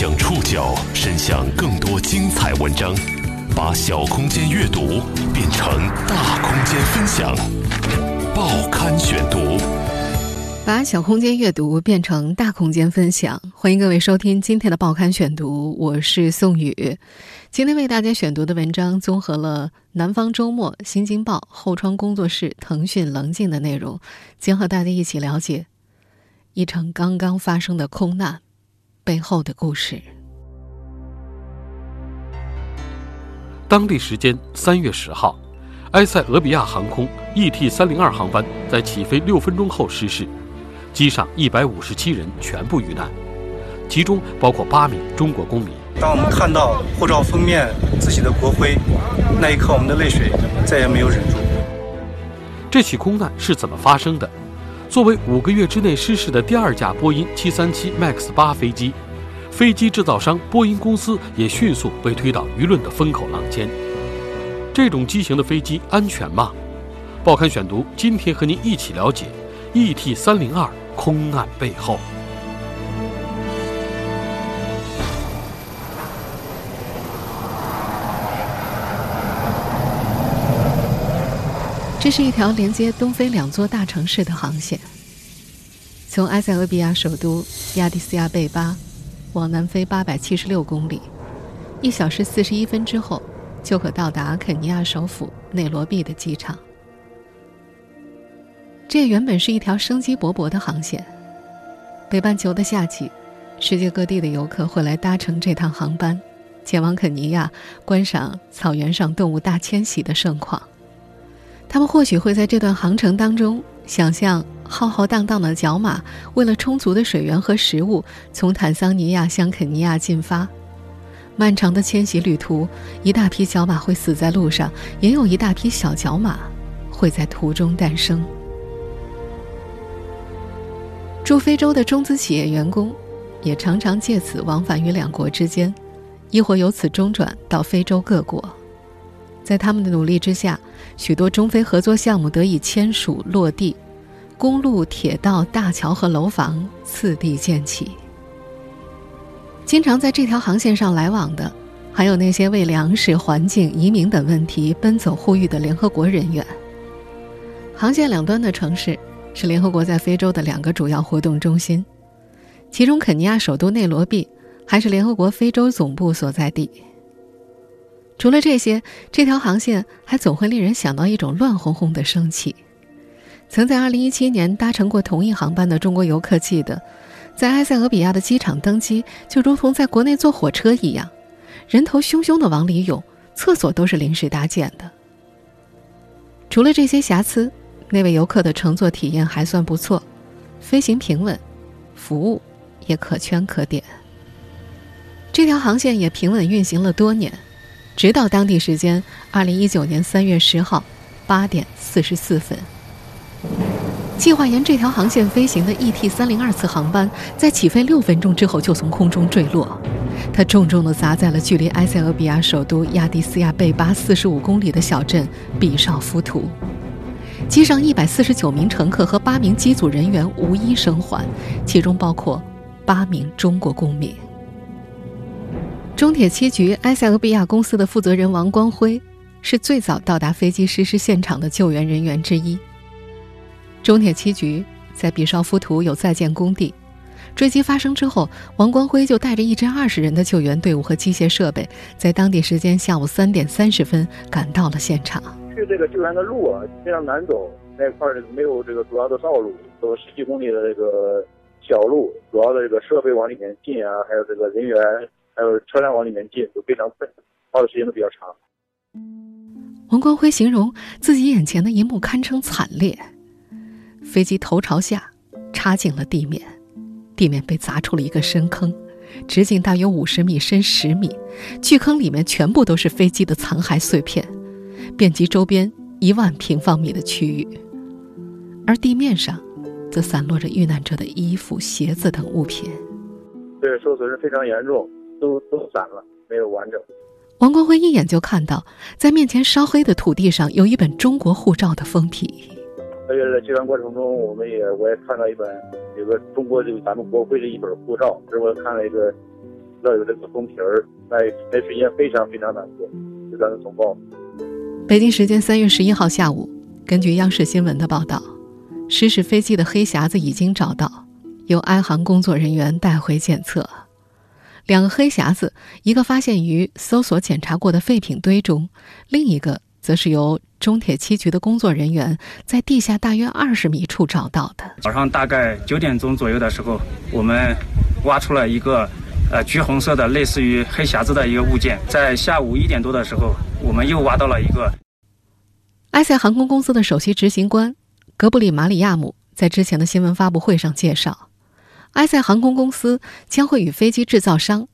将触角伸向更多精彩文章，把小空间阅读变成大空间分享。报刊选读，把小空间阅读变成大空间分享。欢迎各位收听今天的报刊选读，我是宋宇。今天为大家选读的文章综合了《南方周末》《新京报》后窗工作室、腾讯棱镜的内容，将和大家一起了解一场刚刚发生的空难背后的故事。当地时间三月十号，埃塞俄比亚航空 ET 三零二航班在起飞六分钟后失事，机上一百五十七人全部遇难，其中包括八名中国公民。当我们看到护照封面自己的国徽，那一刻我们的泪水再也没有忍住。这起空难是怎么发生的？作为五个月之内失事的第二架波音737 MAX 八飞机，飞机制造商波音公司也迅速被推到舆论的风口浪尖。这种机型的飞机安全吗？报刊选读今天和您一起了解 ET 三零二空难背后。这是一条连接东非两座大城市的航线，从埃塞俄比亚首都亚的斯亚贝巴往南飞八百七十六公里，一小时四十一分之后就可到达肯尼亚首府内罗毕的机场。这原本是一条生机勃勃的航线，北半球的夏季，世界各地的游客会来搭乘这趟航班，前往肯尼亚观赏草原上动物大迁徙的盛况。他们或许会在这段航程当中想象浩浩荡荡的角马为了充足的水源和食物从坦桑尼亚向肯尼亚进发，漫长的迁徙旅途，一大批角马会死在路上，也有一大批小角马会在途中诞生。驻非洲的中资企业员工也常常借此往返于两国之间，亦或由此中转到非洲各国。在他们的努力之下，许多中非合作项目得以签署落地，公路、铁道、大桥和楼房次第建起。经常在这条航线上来往的，还有那些为粮食、环境、移民等问题奔走呼吁的联合国人员。航线两端的城市是联合国在非洲的两个主要活动中心，其中肯尼亚首都内罗毕还是联合国非洲总部所在地。除了这些，这条航线还总会令人想到一种乱哄哄的生气。曾在2017年搭乘过同一航班的中国游客记得，在埃塞俄比亚的机场登机就如同在国内坐火车一样，人头汹汹的往里涌，厕所都是临时搭建的。除了这些瑕疵，那位游客的乘坐体验还算不错，飞行平稳，服务也可圈可点。这条航线也平稳运行了多年。直到当地时间二零一九年三月十号八点四十四分，计划沿这条航线飞行的 ET 三零二次航班在起飞六分钟之后就从空中坠落，它重重地砸在了距离埃塞俄比亚首都亚的斯亚贝巴四十五公里的小镇比绍夫图。机上一百四十九名乘客和八名机组人员无一生还，其中包括八名中国公民。中铁七局埃塞俄比亚公司的负责人王光辉是最早到达飞机失事现场的救援人员之一。中铁七局在比绍夫图有在建工地，坠机发生之后，王光辉就带着一支二十人的救援队伍和机械设备，在当地时间下午三点三十分赶到了现场。去这个救援的路啊非常难走，那块儿没有这个主要的道路，都十几公里的这个小路，主要的这个设备往里面进啊，还有这个人员。还有车辆往里面进都非常笨，花的时间都比较长。王光辉形容自己眼前的一幕堪称惨烈：飞机头朝下插进了地面，地面被砸出了一个深坑，直径大约五十米，深十米。巨坑里面全部都是飞机的残骸碎片，遍及周边一万平方米的区域。而地面上，则散落着遇难者的衣服、鞋子等物品。对，受损是非常严重。都都散了，没有完整。王光辉一眼就看到，在面前烧黑的土地上有一本中国护照的封皮。而且在救援过程中，我们也我也看到一本有个中国这个咱们国徽的一本护照，这我看了一个要有这个封皮儿，那那是一件非常非常难过，就咱们总报。北京时间三月十一号下午，根据央视新闻的报道，失事飞机的黑匣子已经找到，由安航工作人员带回检测。两个黑匣子，一个发现于搜索检查过的废品堆中，另一个则是由中铁七局的工作人员在地下大约二十米处找到的。早上大概九点钟左右的时候，我们挖出了一个呃橘红色的类似于黑匣子的一个物件。在下午一点多的时候，我们又挖到了一个。埃塞航空公司的首席执行官格布里马里亚姆在之前的新闻发布会上介绍。埃塞航空公司将会与飞机制造商、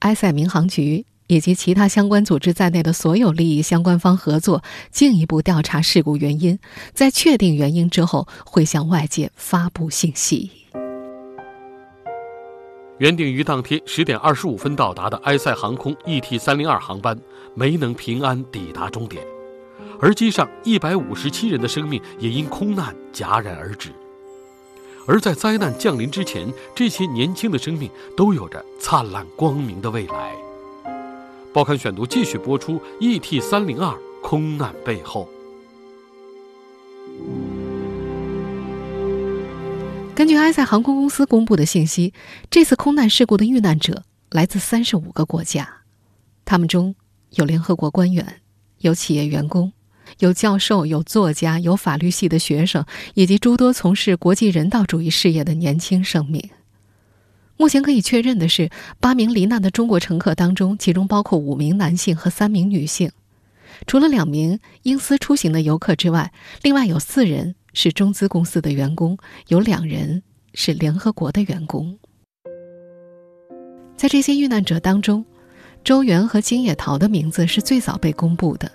埃塞民航局以及其他相关组织在内的所有利益相关方合作，进一步调查事故原因。在确定原因之后，会向外界发布信息。原定于当天十点二十五分到达的埃塞航空 ET 三零二航班没能平安抵达终点，而机上一百五十七人的生命也因空难戛然而止。而在灾难降临之前，这些年轻的生命都有着灿烂光明的未来。报刊选读继续播出：ET 三零二空难背后。根据埃塞航空公司公布的信息，这次空难事故的遇难者来自三十五个国家，他们中有联合国官员，有企业员工。有教授，有作家，有法律系的学生，以及诸多从事国际人道主义事业的年轻生命。目前可以确认的是，八名罹难的中国乘客当中，其中包括五名男性和三名女性。除了两名英私出行的游客之外，另外有四人是中资公司的员工，有两人是联合国的员工。在这些遇难者当中，周元和金野桃的名字是最早被公布的。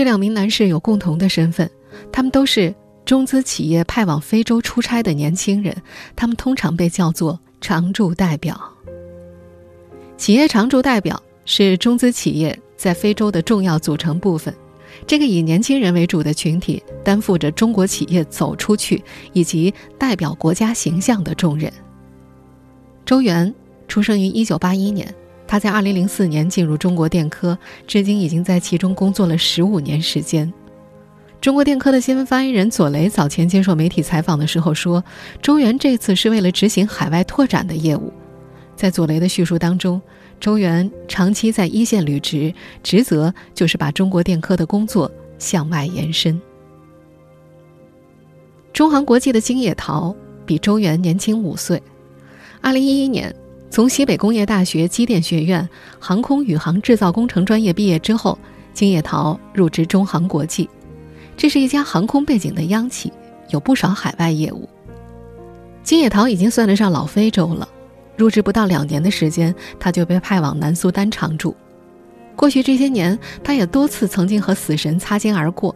这两名男士有共同的身份，他们都是中资企业派往非洲出差的年轻人，他们通常被叫做常驻代表。企业常驻代表是中资企业在非洲的重要组成部分，这个以年轻人为主的群体担负着中国企业走出去以及代表国家形象的重任。周元出生于一九八一年。他在2004年进入中国电科，至今已经在其中工作了十五年时间。中国电科的新闻发言人左雷早前接受媒体采访的时候说：“周元这次是为了执行海外拓展的业务。”在左雷的叙述当中，周元长期在一线履职，职责就是把中国电科的工作向外延伸。中航国际的金野桃比周元年轻五岁，2011年。从西北工业大学机电学院航空宇航制造工程专业毕业之后，金野桃入职中航国际，这是一家航空背景的央企，有不少海外业务。金野桃已经算得上老非洲了，入职不到两年的时间，他就被派往南苏丹常驻。过去这些年，他也多次曾经和死神擦肩而过。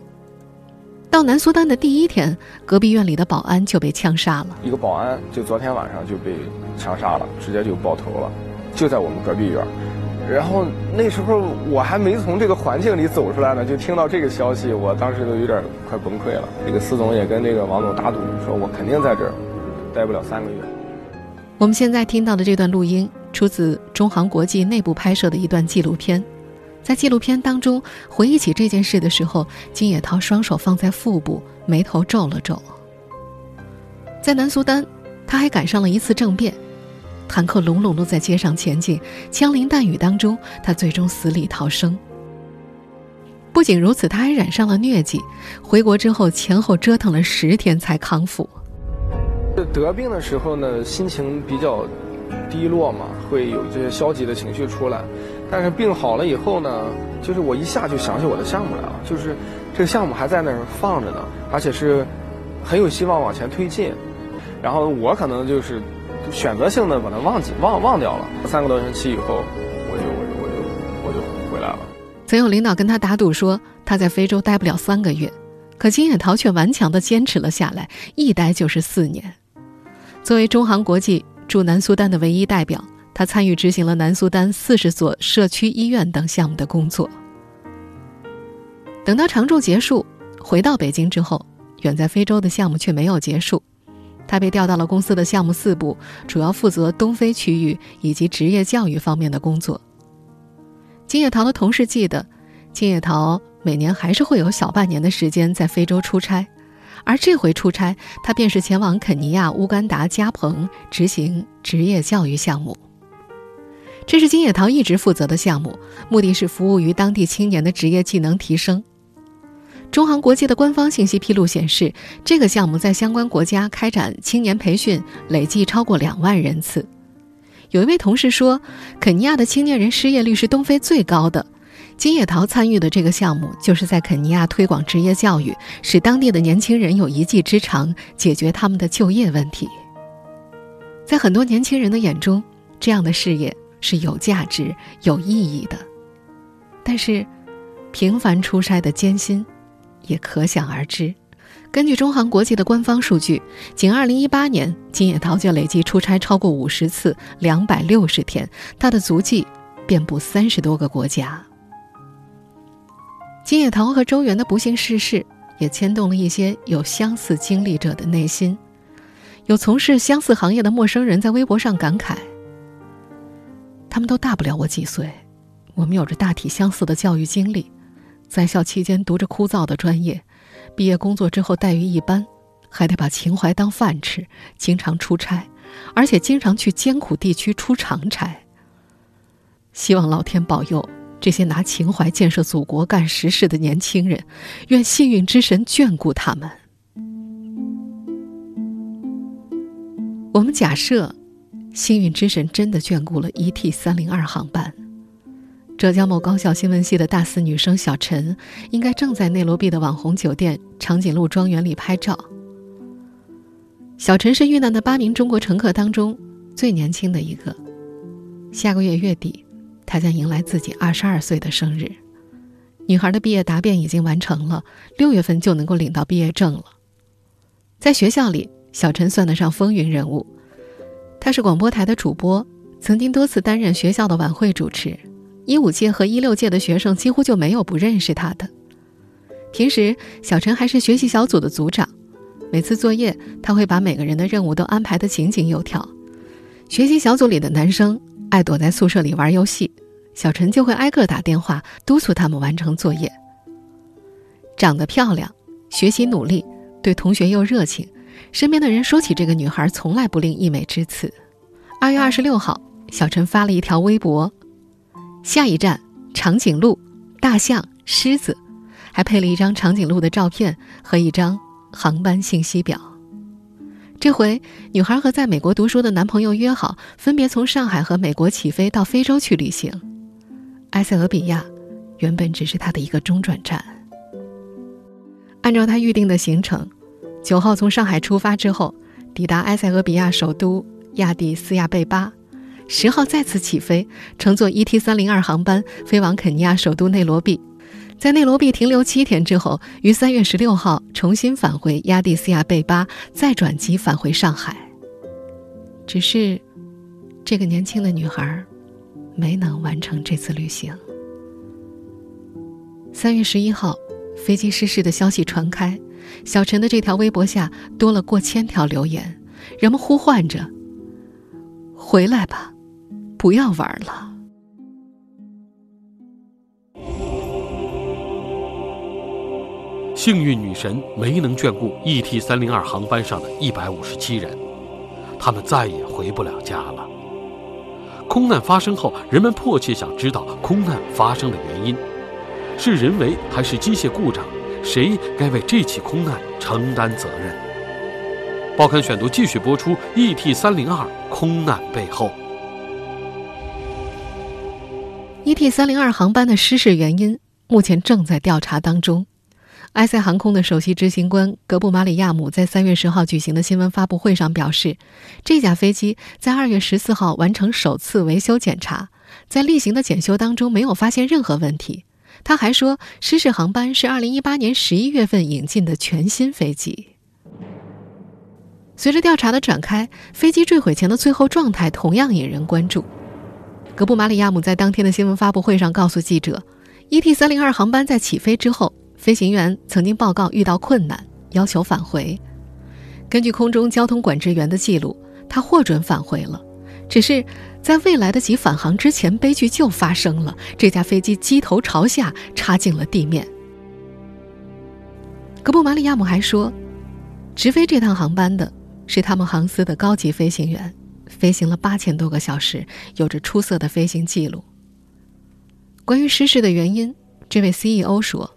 到南苏丹的第一天，隔壁院里的保安就被枪杀了。一个保安就昨天晚上就被枪杀了，直接就爆头了，就在我们隔壁院。然后那时候我还没从这个环境里走出来呢，就听到这个消息，我当时都有点快崩溃了。这个司总也跟这个王总打赌，说我肯定在这儿待不了三个月。我们现在听到的这段录音，出自中航国际内部拍摄的一段纪录片。在纪录片当中回忆起这件事的时候，金野涛双手放在腹部，眉头皱了皱。在南苏丹，他还赶上了一次政变，坦克隆隆的在街上前进，枪林弹雨当中，他最终死里逃生。不仅如此，他还染上了疟疾，回国之后前后折腾了十天才康复。得病的时候呢，心情比较低落嘛，会有这些消极的情绪出来。但是病好了以后呢，就是我一下就想起我的项目来了，就是这个项目还在那儿放着呢，而且是很有希望往前推进。然后我可能就是选择性的把它忘记忘忘掉了。三个多星期以后，我就我就我就我就回来了。曾有领导跟他打赌说他在非洲待不了三个月，可金野桃却顽强的坚持了下来，一待就是四年。作为中航国际驻南苏丹的唯一代表。他参与执行了南苏丹四十所社区医院等项目的工作。等到常驻结束，回到北京之后，远在非洲的项目却没有结束。他被调到了公司的项目四部，主要负责东非区域以及职业教育方面的工作。金叶桃的同事记得，金叶桃每年还是会有小半年的时间在非洲出差，而这回出差，他便是前往肯尼亚、乌干达、加蓬执行职业教育项目。这是金叶桃一直负责的项目，目的是服务于当地青年的职业技能提升。中航国际的官方信息披露显示，这个项目在相关国家开展青年培训，累计超过两万人次。有一位同事说，肯尼亚的青年人失业率是东非最高的。金叶桃参与的这个项目，就是在肯尼亚推广职业教育，使当地的年轻人有一技之长，解决他们的就业问题。在很多年轻人的眼中，这样的事业是有价值、有意义的。但是，频繁出差的艰辛。也可想而知。根据中航国际的官方数据，仅2018年，金野桃就累计出差超过五十次，260天，他的足迹遍布三十多个国家。金野桃和周元的不幸逝世，也牵动了一些有相似经历者的内心。有从事相似行业的陌生人在微博上感慨：“他们都大不了我几岁，我们有着大体相似的教育经历。”在校期间读着枯燥的专业，毕业工作之后待遇一般，还得把情怀当饭吃，经常出差，而且经常去艰苦地区出长差。希望老天保佑这些拿情怀建设祖国、干实事的年轻人，愿幸运之神眷顾他们。我们假设，幸运之神真的眷顾了 ET 三零二航班。浙江某高校新闻系的大四女生小陈，应该正在内罗毕的网红酒店长颈鹿庄园里拍照。小陈是遇难的八名中国乘客当中最年轻的一个。下个月月底，她将迎来自己二十二岁的生日。女孩的毕业答辩已经完成了，六月份就能够领到毕业证了。在学校里，小陈算得上风云人物。她是广播台的主播，曾经多次担任学校的晚会主持。一五届和一六届的学生几乎就没有不认识他的。平时，小陈还是学习小组的组长，每次作业他会把每个人的任务都安排得井井有条。学习小组里的男生爱躲在宿舍里玩游戏，小陈就会挨个打电话督促他们完成作业。长得漂亮，学习努力，对同学又热情，身边的人说起这个女孩从来不吝溢美之词。二月二十六号，小陈发了一条微博。下一站，长颈鹿、大象、狮子，还配了一张长颈鹿的照片和一张航班信息表。这回，女孩和在美国读书的男朋友约好，分别从上海和美国起飞到非洲去旅行。埃塞俄比亚原本只是她的一个中转站。按照她预定的行程，九号从上海出发之后，抵达埃塞俄比亚首都亚的斯亚贝巴。十号再次起飞，乘坐 ET 三零二航班飞往肯尼亚首都内罗毕，在内罗毕停留七天之后，于三月十六号重新返回亚的斯亚贝巴，再转机返回上海。只是，这个年轻的女孩没能完成这次旅行。三月十一号，飞机失事的消息传开，小陈的这条微博下多了过千条留言，人们呼唤着：“回来吧。”不要玩了。幸运女神没能眷顾 ET 三零二航班上的一百五十七人，他们再也回不了家了。空难发生后，人们迫切想知道空难发生的原因，是人为还是机械故障？谁该为这起空难承担责任？报刊选读继续播出：ET 三零二空难背后。ET 三零二航班的失事原因目前正在调查当中。埃塞航空的首席执行官格布马里亚姆在三月十号举行的新闻发布会上表示，这架飞机在二月十四号完成首次维修检查，在例行的检修当中没有发现任何问题。他还说，失事航班是二零一八年十一月份引进的全新飞机。随着调查的展开，飞机坠毁前的最后状态同样引人关注。格布马里亚姆在当天的新闻发布会上告诉记者：“ET 三零二航班在起飞之后，飞行员曾经报告遇到困难，要求返回。根据空中交通管制员的记录，他获准返回了，只是在未来得及返航之前，悲剧就发生了。这架飞机机头朝下插进了地面。格布马里亚姆还说，直飞这趟航班的是他们航司的高级飞行员，飞行了八千多个小时，有着出色的飞行记录。关于失事的原因，这位 CEO 说。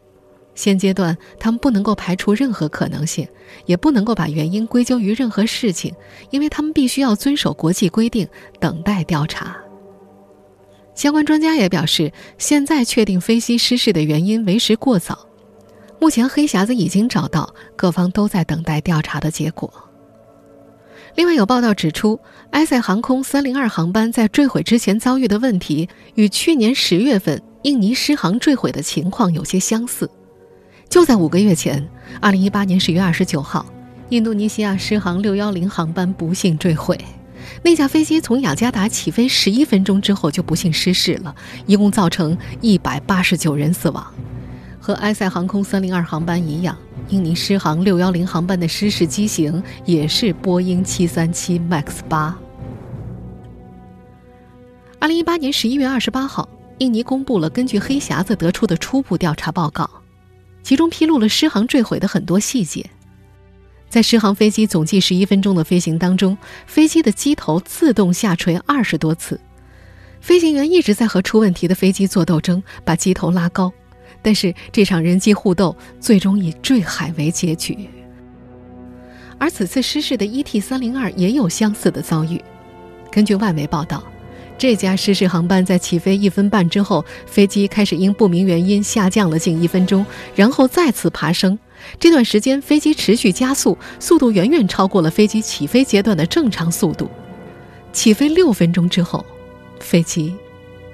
现阶段，他们不能够排除任何可能性，也不能够把原因归咎于任何事情，因为他们必须要遵守国际规定，等待调查。相关专家也表示，现在确定飞机失事的原因为时过早。目前，黑匣子已经找到，各方都在等待调查的结果。另外，有报道指出，埃塞航空302航班在坠毁之前遭遇的问题，与去年十月份印尼失航坠毁的情况有些相似。就在五个月前，二零一八年十月二十九号，印度尼西亚狮航六幺零航班不幸坠毁。那架飞机从雅加达起飞十一分钟之后就不幸失事了，一共造成一百八十九人死亡。和埃塞航空三零二航班一样，印尼狮航六幺零航班的失事机型也是波音七三七 MAX 八。二零一八年十一月二十八号，印尼公布了根据黑匣子得出的初步调查报告。其中披露了失航坠毁的很多细节，在失航飞机总计十一分钟的飞行当中，飞机的机头自动下垂二十多次，飞行员一直在和出问题的飞机做斗争，把机头拉高，但是这场人机互斗最终以坠海为结局。而此次失事的 ET 三零二也有相似的遭遇，根据外媒报道。这架失事航班在起飞一分半之后，飞机开始因不明原因下降了近一分钟，然后再次爬升。这段时间，飞机持续加速，速度远远超过了飞机起飞阶段的正常速度。起飞六分钟之后，飞机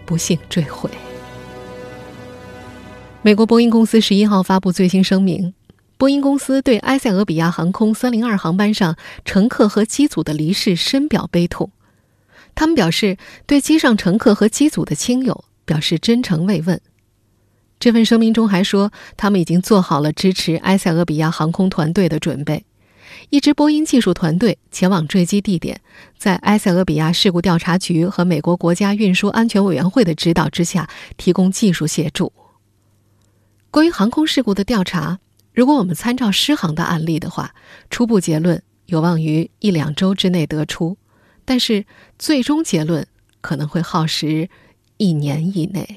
不幸坠毁。美国波音公司十一号发布最新声明，波音公司对埃塞俄比亚航空三零二航班上乘客和机组的离世深表悲痛。他们表示，对机上乘客和机组的亲友表示真诚慰问。这份声明中还说，他们已经做好了支持埃塞俄比亚航空团队的准备。一支波音技术团队前往坠机地点，在埃塞俄比亚事故调查局和美国国家运输安全委员会的指导之下，提供技术协助。关于航空事故的调查，如果我们参照失航的案例的话，初步结论有望于一两周之内得出。但是，最终结论可能会耗时一年以内。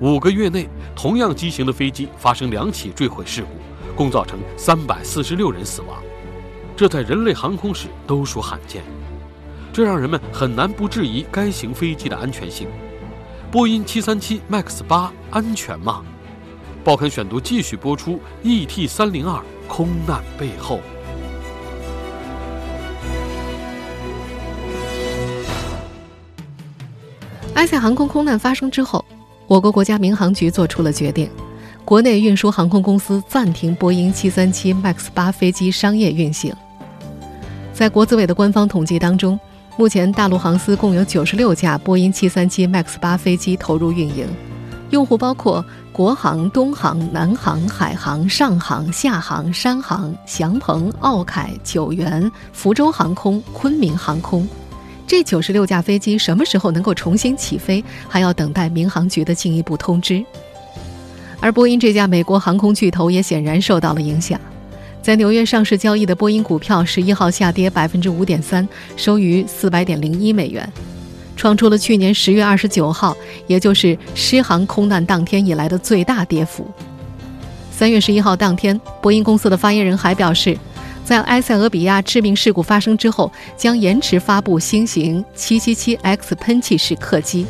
五个月内，同样机型的飞机发生两起坠毁事故，共造成三百四十六人死亡，这在人类航空史都属罕见。这让人们很难不质疑该型飞机的安全性。波音七三七 MAX 八安全吗？报刊选读继续播出：ET 三零二空难背后。埃塞航空空难发生之后，我国国家民航局做出了决定，国内运输航空公司暂停波音737 MAX 八飞机商业运行。在国资委的官方统计当中，目前大陆航司共有九十六架波音737 MAX 八飞机投入运营，用户包括国航、东航、南航、海航、上航、厦航、山航、祥鹏、奥凯、九元、福州航空、昆明航空。这九十六架飞机什么时候能够重新起飞，还要等待民航局的进一步通知。而波音这家美国航空巨头也显然受到了影响，在纽约上市交易的波音股票十一号下跌百分之五点三，收于四百点零一美元，创出了去年十月二十九号，也就是狮航空难当天以来的最大跌幅。三月十一号当天，波音公司的发言人还表示。在埃塞俄比亚致命事故发生之后，将延迟发布新型 777X 喷气式客机。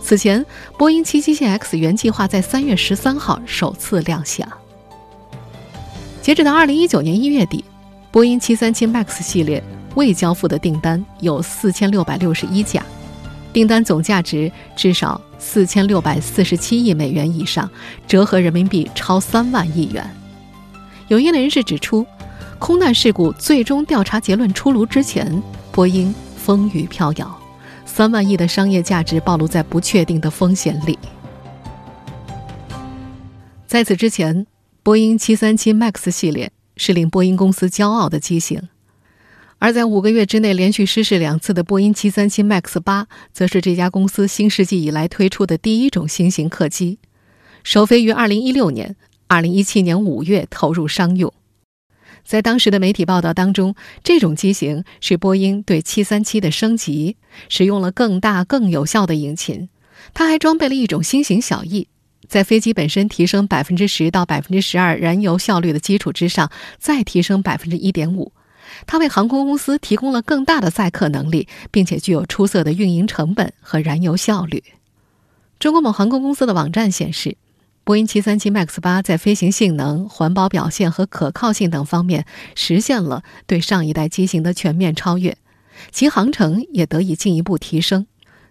此前，波音 777X 原计划在三月十三号首次亮相。截止到二零一九年一月底，波音737 MAX 系列未交付的订单有四千六百六十一架，订单总价值至少四千六百四十七亿美元以上，折合人民币超三万亿元。有业内人士指出。空难事故最终调查结论出炉之前，波音风雨飘摇，三万亿的商业价值暴露在不确定的风险里。在此之前，波音737 MAX 系列是令波音公司骄傲的机型。而在五个月之内连续失事两次的波音737 MAX 八，则是这家公司新世纪以来推出的第一种新型客机，首飞于2016年，2017年5月投入商用。在当时的媒体报道当中，这种机型是波音对737的升级，使用了更大、更有效的引擎。它还装备了一种新型小翼，在飞机本身提升百分之十到百分之十二燃油效率的基础之上，再提升百分之一点五。它为航空公司提供了更大的载客能力，并且具有出色的运营成本和燃油效率。中国某航空公司的网站显示，波音737 MAX 八在飞行性能、环保表现和可靠性等方面实现了对上一代机型的全面超越，其航程也得以进一步提升。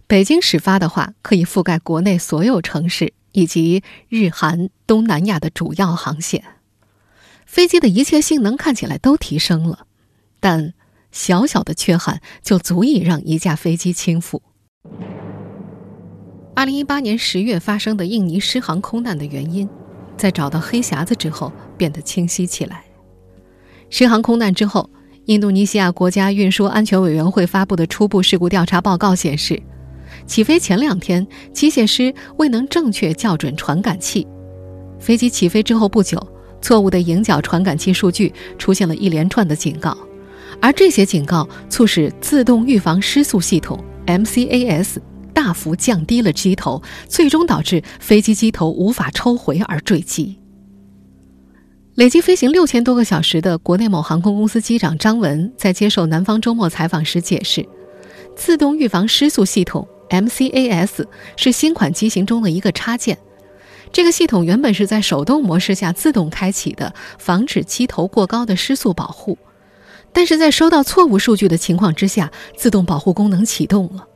北京始发的话，可以覆盖国内所有城市以及日韩、东南亚的主要航线。飞机的一切性能看起来都提升了。但小小的缺憾就足以让一架飞机倾覆。二零一八年十月发生的印尼失航空难的原因，在找到黑匣子之后变得清晰起来。失航空难之后，印度尼西亚国家运输安全委员会发布的初步事故调查报告显示，起飞前两天，机械师未能正确校准传感器。飞机起飞之后不久，错误的迎角传感器数据出现了一连串的警告。而这些警告促使自动预防失速系统 MCAS 大幅降低了机头，最终导致飞机机头无法抽回而坠机。累计飞行六千多个小时的国内某航空公司机长张文在接受南方周末采访时解释，自动预防失速系统 MCAS 是新款机型中的一个插件。这个系统原本是在手动模式下自动开启的，防止机头过高的失速保护。但是在收到错误数据的情况之下，自动保护功能启动了，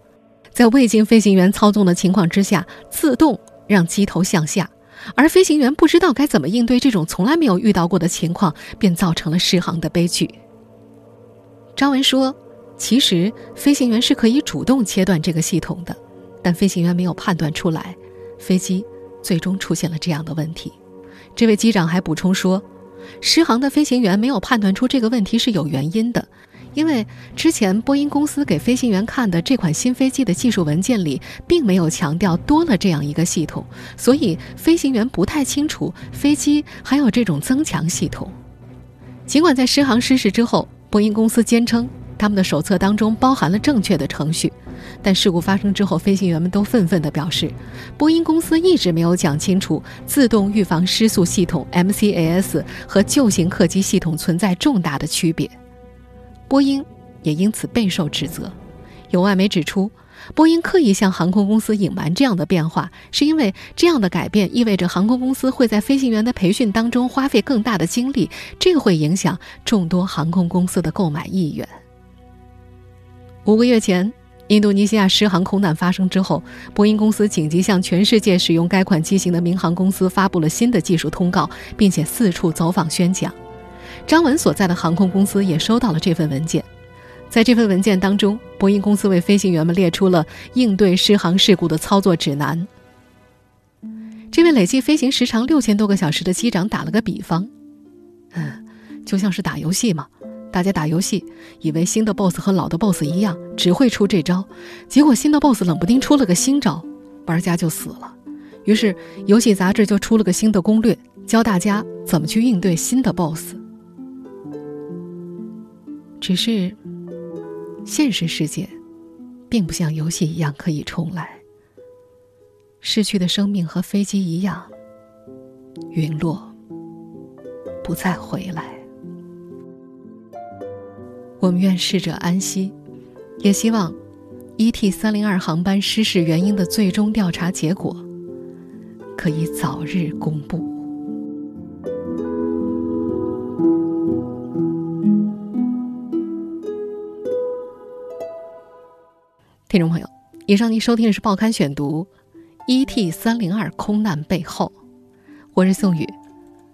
在未经飞行员操纵的情况之下，自动让机头向下，而飞行员不知道该怎么应对这种从来没有遇到过的情况，便造成了失航的悲剧。张文说：“其实飞行员是可以主动切断这个系统的，但飞行员没有判断出来，飞机最终出现了这样的问题。”这位机长还补充说。失航的飞行员没有判断出这个问题是有原因的，因为之前波音公司给飞行员看的这款新飞机的技术文件里并没有强调多了这样一个系统，所以飞行员不太清楚飞机还有这种增强系统。尽管在失航失事之后，波音公司坚称他们的手册当中包含了正确的程序。但事故发生之后，飞行员们都愤愤地表示，波音公司一直没有讲清楚自动预防失速系统 MCAS 和旧型客机系统存在重大的区别。波音也因此备受指责。有外媒指出，波音刻意向航空公司隐瞒这样的变化，是因为这样的改变意味着航空公司会在飞行员的培训当中花费更大的精力，这会影响众多航空公司的购买意愿。五个月前。印度尼西亚狮航空难发生之后，波音公司紧急向全世界使用该款机型的民航公司发布了新的技术通告，并且四处走访宣讲。张文所在的航空公司也收到了这份文件。在这份文件当中，波音公司为飞行员们列出了应对失航事故的操作指南。这位累计飞行时长六千多个小时的机长打了个比方，嗯，就像是打游戏嘛。大家打游戏，以为新的 BOSS 和老的 BOSS 一样，只会出这招，结果新的 BOSS 冷不丁出了个新招，玩家就死了。于是游戏杂志就出了个新的攻略，教大家怎么去应对新的 BOSS。只是，现实世界，并不像游戏一样可以重来。逝去的生命和飞机一样，陨落，不再回来。我们愿逝者安息，也希望 ET 三零二航班失事原因的最终调查结果可以早日公布。听众朋友，以上您收听的是《报刊选读》，ET 三零二空难背后，我是宋宇，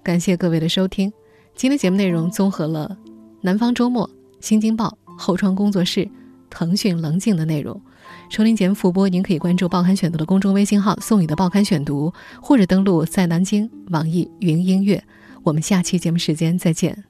感谢各位的收听。今天节目内容综合了《南方周末》。新京报后窗工作室，腾讯棱镜的内容。收听节目复播，您可以关注《报刊选读》的公众微信号“宋宇的报刊选读”，或者登录在南京网易云音乐。我们下期节目时间再见。